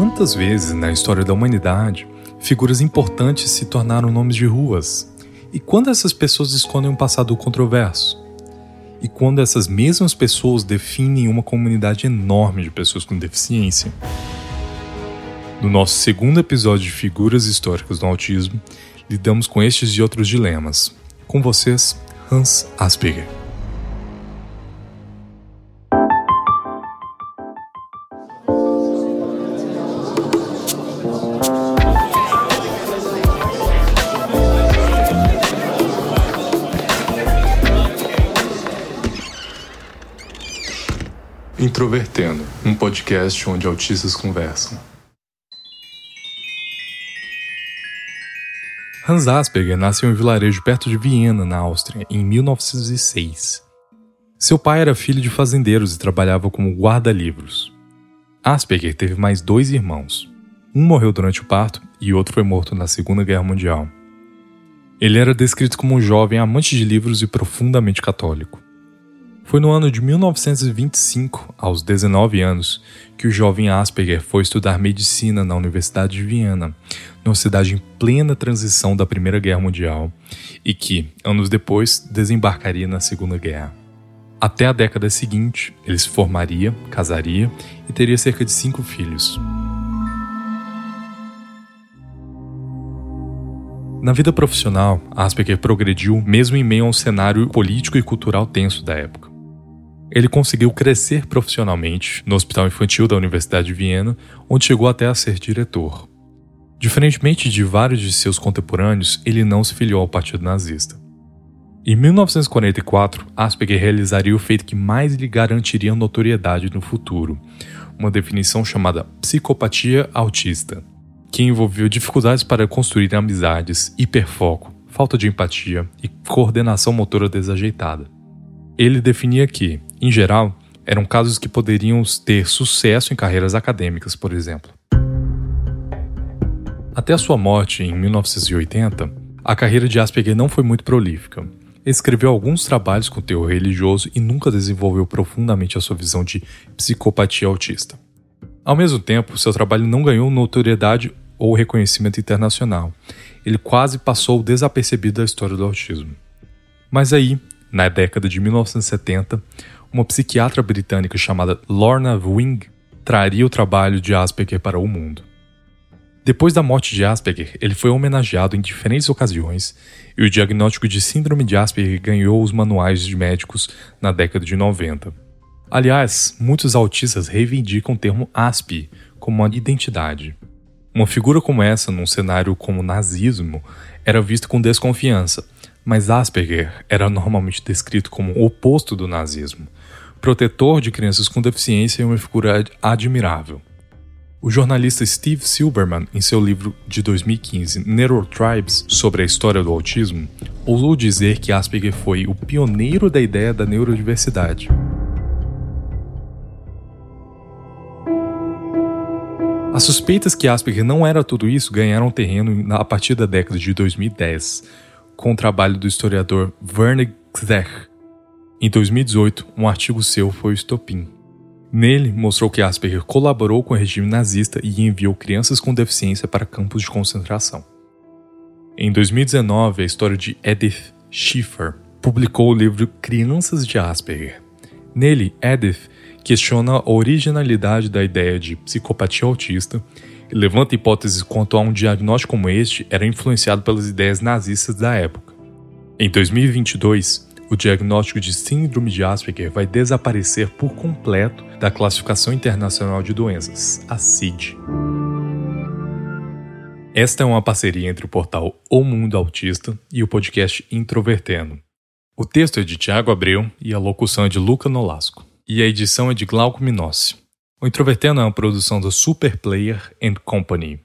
Quantas vezes na história da humanidade figuras importantes se tornaram nomes de ruas? E quando essas pessoas escondem um passado controverso? E quando essas mesmas pessoas definem uma comunidade enorme de pessoas com deficiência? No nosso segundo episódio de Figuras Históricas do Autismo, lidamos com estes e outros dilemas. Com vocês, Hans Asperger. Introvertendo, um podcast onde autistas conversam. Hans Asperger nasceu em um vilarejo perto de Viena, na Áustria, em 1906. Seu pai era filho de fazendeiros e trabalhava como guarda-livros. Asperger teve mais dois irmãos. Um morreu durante o parto e outro foi morto na Segunda Guerra Mundial. Ele era descrito como um jovem amante de livros e profundamente católico. Foi no ano de 1925, aos 19 anos, que o jovem Asperger foi estudar medicina na Universidade de Viena, numa cidade em plena transição da Primeira Guerra Mundial, e que, anos depois, desembarcaria na Segunda Guerra. Até a década seguinte, ele se formaria, casaria e teria cerca de cinco filhos. Na vida profissional, Asperger progrediu mesmo em meio a um cenário político e cultural tenso da época. Ele conseguiu crescer profissionalmente no Hospital Infantil da Universidade de Viena, onde chegou até a ser diretor. Diferentemente de vários de seus contemporâneos, ele não se filiou ao Partido Nazista. Em 1944, Asperger realizaria o feito que mais lhe garantiria notoriedade no futuro, uma definição chamada psicopatia autista, que envolveu dificuldades para construir amizades, hiperfoco, falta de empatia e coordenação motora desajeitada. Ele definia que, em geral, eram casos que poderiam ter sucesso em carreiras acadêmicas, por exemplo. Até a sua morte em 1980, a carreira de Asperger não foi muito prolífica. Escreveu alguns trabalhos com teor religioso e nunca desenvolveu profundamente a sua visão de psicopatia autista. Ao mesmo tempo, seu trabalho não ganhou notoriedade ou reconhecimento internacional. Ele quase passou desapercebido da história do autismo. Mas aí, na década de 1970, uma psiquiatra britânica chamada Lorna Wing traria o trabalho de Asperger para o mundo. Depois da morte de Asperger, ele foi homenageado em diferentes ocasiões e o diagnóstico de síndrome de Asperger ganhou os manuais de médicos na década de 90. Aliás, muitos autistas reivindicam o termo ASP como uma identidade. Uma figura como essa, num cenário como o nazismo, era vista com desconfiança, mas Asperger era normalmente descrito como o oposto do nazismo, protetor de crianças com deficiência e uma figura admirável. O jornalista Steve Silberman, em seu livro de 2015 Neurotribes sobre a história do autismo, ousou dizer que Asperger foi o pioneiro da ideia da neurodiversidade. As suspeitas que Asperger não era tudo isso ganharam terreno a partir da década de 2010, com o trabalho do historiador Werner Kzech, em 2018, um artigo seu foi o estopim. Nele, mostrou que Asperger colaborou com o regime nazista e enviou crianças com deficiência para campos de concentração. Em 2019, a história de Edith Schiffer publicou o livro Crianças de Asperger. Nele, Edith questiona a originalidade da ideia de psicopatia autista levanta hipóteses quanto a um diagnóstico como este era influenciado pelas ideias nazistas da época. Em 2022, o diagnóstico de Síndrome de Asperger vai desaparecer por completo da Classificação Internacional de Doenças, a CID. Esta é uma parceria entre o portal O Mundo Autista e o podcast Introvertendo. O texto é de Tiago Abreu e a locução é de Luca Nolasco. E a edição é de Glauco Minossi. O Introvertendo é uma produção da Super Player and Company.